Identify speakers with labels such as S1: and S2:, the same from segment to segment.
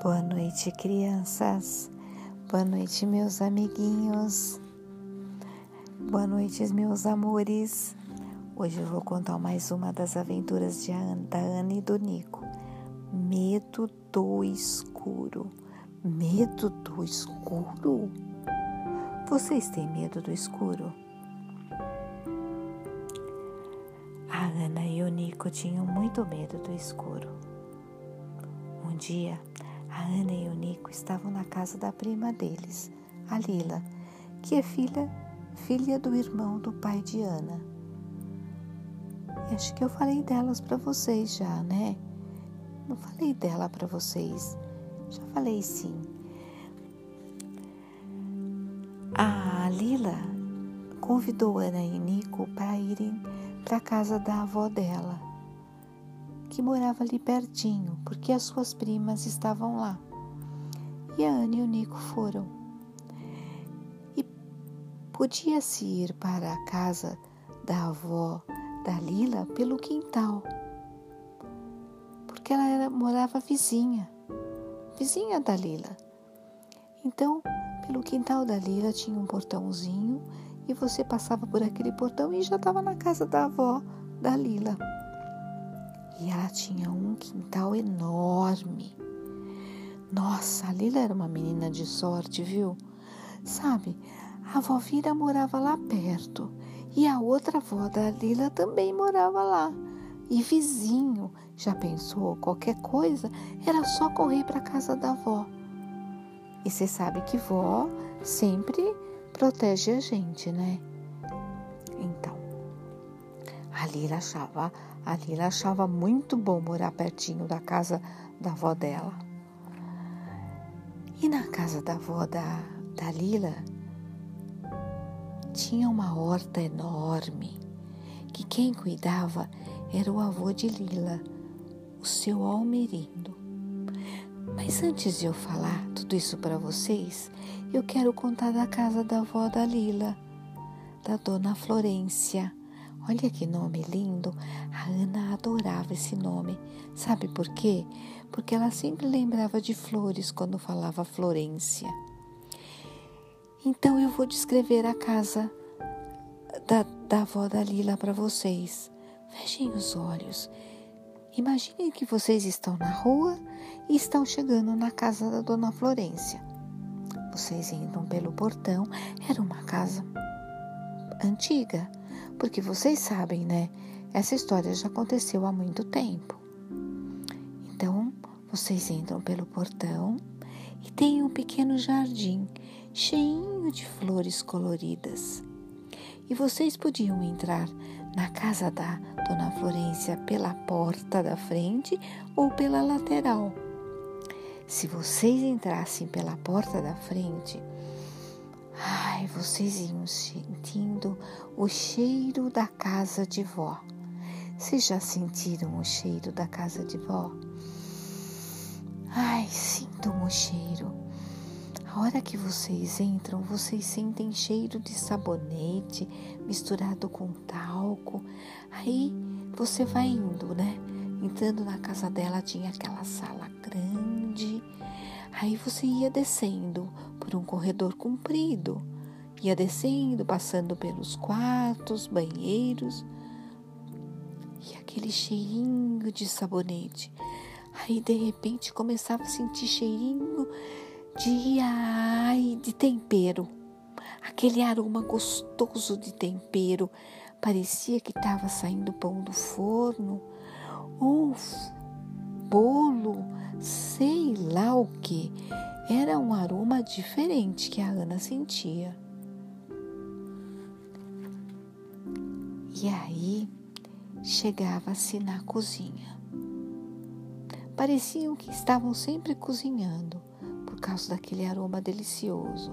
S1: Boa noite, crianças. Boa noite, meus amiguinhos. Boa noite, meus amores. Hoje eu vou contar mais uma das aventuras de Ana, da Ana e do Nico. Medo do escuro. Medo do escuro? Vocês têm medo do escuro? A Ana e o Nico tinham muito medo do escuro. Um dia, a Ana e o Nico estavam na casa da prima deles, a Lila, que é filha, filha do irmão do pai de Ana. Acho que eu falei delas para vocês já, né? Não falei dela para vocês. Já falei sim. A Lila convidou Ana e Nico para irem para a casa da avó dela que morava ali pertinho, porque as suas primas estavam lá. E a Ana e o Nico foram. E podia-se ir para a casa da avó da Lila pelo quintal, porque ela era, morava vizinha, vizinha da Lila. Então, pelo quintal da Lila tinha um portãozinho e você passava por aquele portão e já estava na casa da avó da Lila. E ela tinha um quintal enorme. Nossa, a Lila era uma menina de sorte, viu? Sabe, a avó Vira morava lá perto e a outra avó da Lila também morava lá. E vizinho, já pensou? Qualquer coisa era só correr para casa da avó. E você sabe que vó sempre protege a gente, né? A Lila achava Lila achava muito bom morar pertinho da casa da avó dela. E na casa da avó da, da Lila tinha uma horta enorme que quem cuidava era o avô de Lila, o seu Almerindo. Mas antes de eu falar tudo isso para vocês, eu quero contar da casa da avó da Lila, da dona Florência. Olha que nome lindo! A Ana adorava esse nome. Sabe por quê? Porque ela sempre lembrava de flores quando falava Florência. Então eu vou descrever a casa da, da avó da Lila para vocês. Fechem os olhos. Imaginem que vocês estão na rua e estão chegando na casa da dona Florência. Vocês entram pelo portão. Era uma casa antiga porque vocês sabem, né? Essa história já aconteceu há muito tempo. Então, vocês entram pelo portão e tem um pequeno jardim cheinho de flores coloridas. E vocês podiam entrar na casa da Dona Florência pela porta da frente ou pela lateral. Se vocês entrassem pela porta da frente, vocês iam sentindo o cheiro da casa de vó. Vocês já sentiram o cheiro da casa de vó? Ai, sintam o cheiro. A hora que vocês entram, vocês sentem cheiro de sabonete misturado com talco. Aí você vai indo, né? Entrando na casa dela, tinha aquela sala grande Aí você ia descendo por um corredor comprido, ia descendo, passando pelos quartos, banheiros e aquele cheirinho de sabonete. Aí de repente começava a sentir cheirinho de ai, de tempero. Aquele aroma gostoso de tempero. Parecia que estava saindo pão do forno. Um bolo sei lá o que. Era um aroma diferente que a Ana sentia. E aí chegava-se na cozinha. Pareciam que estavam sempre cozinhando por causa daquele aroma delicioso.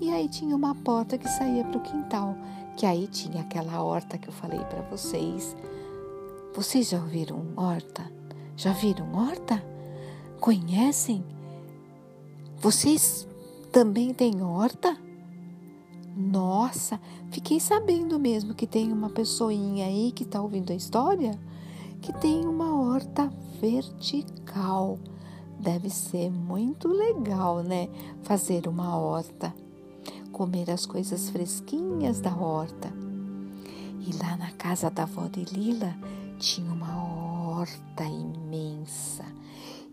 S1: E aí tinha uma porta que saía para o quintal, que aí tinha aquela horta que eu falei para vocês. Vocês já ouviram horta? Já viram horta? Conhecem? Vocês também têm horta? Nossa, fiquei sabendo mesmo que tem uma pessoinha aí que está ouvindo a história que tem uma horta vertical. Deve ser muito legal, né? Fazer uma horta, comer as coisas fresquinhas da horta. E lá na casa da avó de Lila tinha uma horta imensa.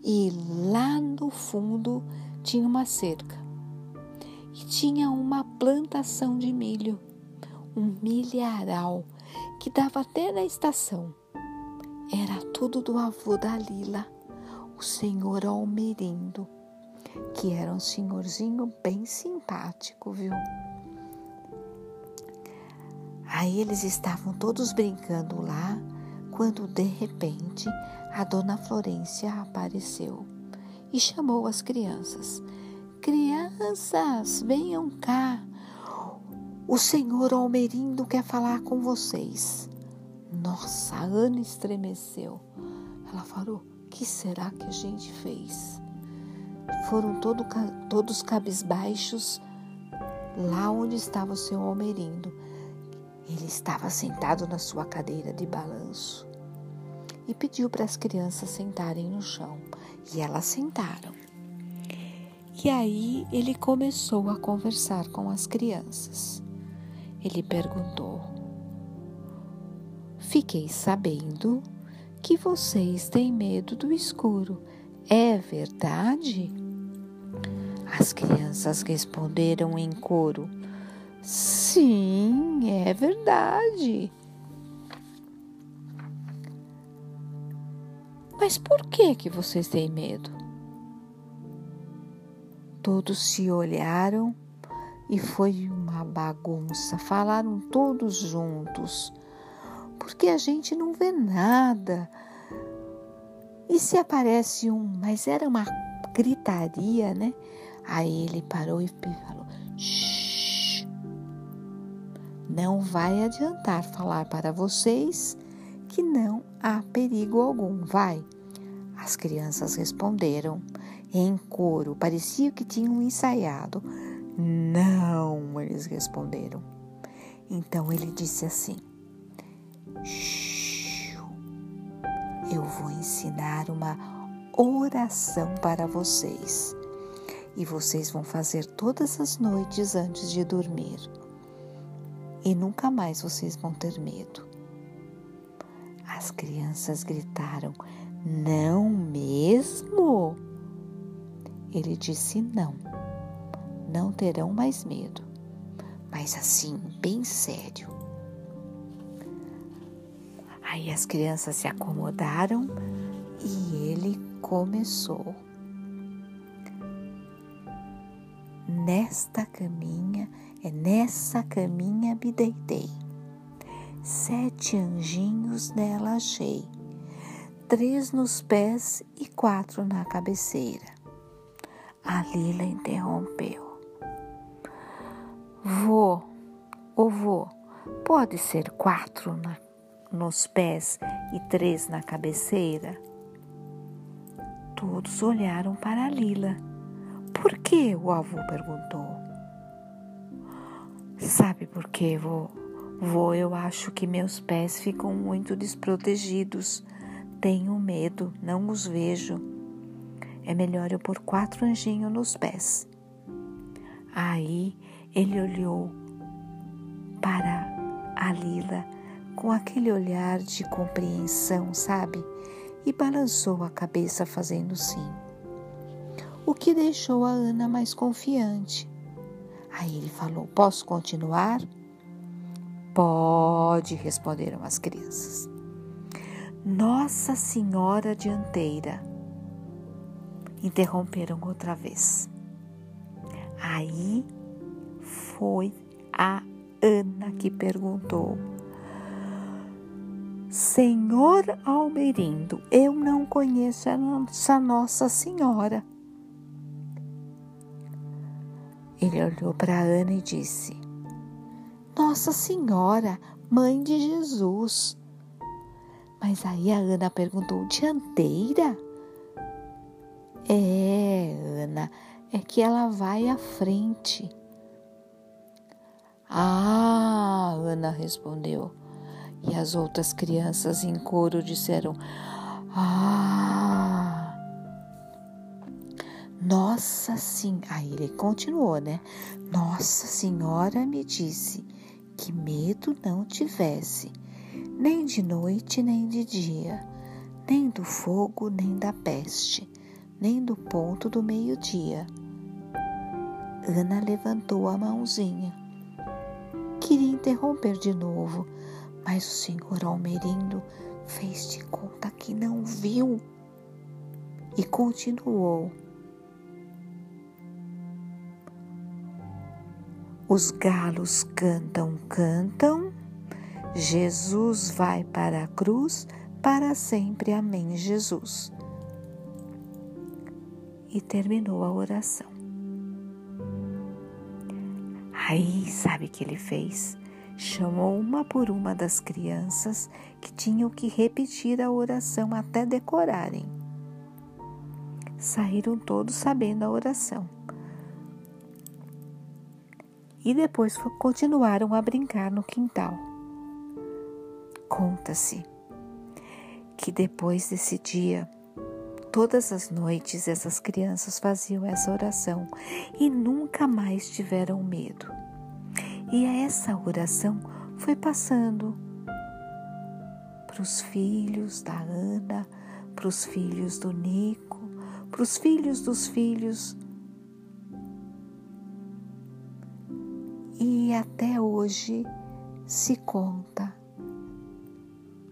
S1: E lá no fundo tinha uma cerca. Tinha uma plantação de milho, um milharal que dava até na estação. Era tudo do avô da Lila, o senhor Almerindo, que era um senhorzinho bem simpático, viu? Aí eles estavam todos brincando lá, quando de repente a dona Florência apareceu e chamou as crianças. Crianças, venham cá. O senhor Almerindo quer falar com vocês. Nossa, a Ana estremeceu. Ela falou: que será que a gente fez? Foram todo, todos cabisbaixos lá onde estava o senhor Almerindo. Ele estava sentado na sua cadeira de balanço e pediu para as crianças sentarem no chão. E elas sentaram. E aí ele começou a conversar com as crianças. Ele perguntou: Fiquei sabendo que vocês têm medo do escuro. É verdade? As crianças responderam em coro: Sim, é verdade. Mas por que que vocês têm medo? Todos se olharam e foi uma bagunça. Falaram todos juntos porque a gente não vê nada. E se aparece um, mas era uma gritaria, né? Aí ele parou e falou: Shh, não vai adiantar falar para vocês que não há perigo algum, vai. As crianças responderam em coro, parecia que tinham ensaiado. Não, eles responderam. Então ele disse assim: eu vou ensinar uma oração para vocês e vocês vão fazer todas as noites antes de dormir. E nunca mais vocês vão ter medo. As crianças gritaram: Não mesmo? Ele disse: Não, não terão mais medo, mas assim, bem sério. Aí as crianças se acomodaram e ele começou. Nesta caminha, é nessa caminha me deitei. Sete anjinhos nela achei, três nos pés e quatro na cabeceira. A Lila interrompeu. Vô, ô vô, pode ser quatro na nos pés e três na cabeceira? Todos olharam para Lila. Por que? o avô perguntou. Sabe por quê, vô? Vô, eu acho que meus pés ficam muito desprotegidos. Tenho medo, não os vejo. É melhor eu pôr quatro anjinhos nos pés. Aí ele olhou para a Lila com aquele olhar de compreensão, sabe? E balançou a cabeça fazendo sim. O que deixou a Ana mais confiante. Aí ele falou: Posso continuar? Pode, responderam as crianças. Nossa Senhora Dianteira, interromperam outra vez. Aí foi a Ana que perguntou: Senhor Almerindo, eu não conheço essa Nossa Senhora. Ele olhou para Ana e disse: Nossa Senhora, mãe de Jesus. Mas aí a Ana perguntou: dianteira? É, Ana, é que ela vai à frente. Ah, Ana respondeu. E as outras crianças em coro disseram: Ah! Nossa Senhora, aí ele continuou, né? Nossa Senhora me disse que medo não tivesse, nem de noite nem de dia, nem do fogo nem da peste, nem do ponto do meio-dia. Ana levantou a mãozinha. Queria interromper de novo, mas o senhor Almerindo fez de conta que não viu e continuou. Os galos cantam, cantam. Jesus vai para a cruz, para sempre. Amém, Jesus. E terminou a oração. Aí, sabe o que ele fez? Chamou uma por uma das crianças que tinham que repetir a oração até decorarem. Saíram todos sabendo a oração e depois continuaram a brincar no quintal. Conta-se que depois desse dia, todas as noites essas crianças faziam essa oração e nunca mais tiveram medo. E essa oração foi passando para os filhos da Ana, para os filhos do Nico, para os filhos dos filhos e até hoje se conta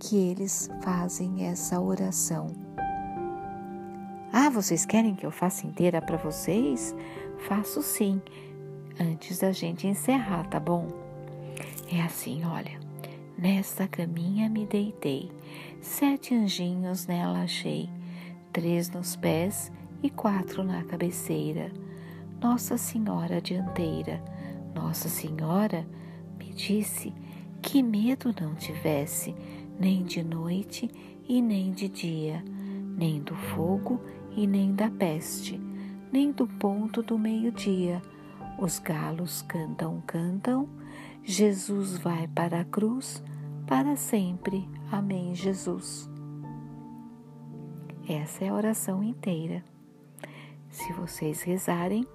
S1: que eles fazem essa oração. Ah, vocês querem que eu faça inteira para vocês? Faço sim, antes da gente encerrar, tá bom? É assim, olha. Nesta caminha me deitei, sete anjinhos nela achei, três nos pés e quatro na cabeceira. Nossa Senhora dianteira nossa Senhora me disse que medo não tivesse, nem de noite e nem de dia, nem do fogo e nem da peste, nem do ponto do meio-dia. Os galos cantam, cantam, Jesus vai para a cruz, para sempre. Amém, Jesus. Essa é a oração inteira. Se vocês rezarem,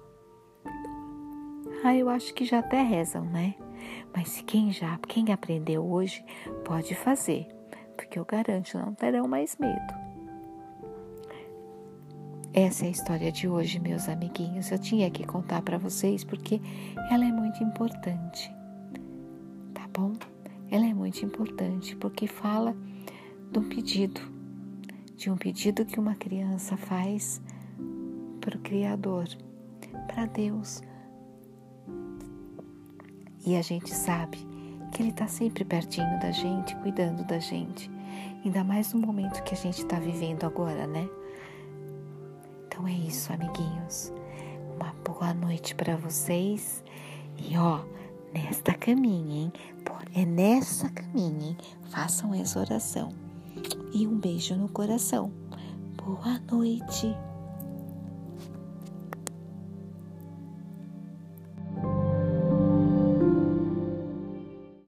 S1: ah, eu acho que já até rezam, né? Mas quem já, quem aprendeu hoje, pode fazer, porque eu garanto, não terão mais medo. Essa é a história de hoje, meus amiguinhos. Eu tinha que contar para vocês porque ela é muito importante. Tá bom? Ela é muito importante porque fala de um pedido, de um pedido que uma criança faz para o Criador, para Deus, e a gente sabe que Ele está sempre pertinho da gente, cuidando da gente. Ainda mais no momento que a gente está vivendo agora, né? Então é isso, amiguinhos. Uma boa noite para vocês. E ó, nesta caminha, hein? É nessa caminha, hein? Façam essa oração. E um beijo no coração. Boa noite.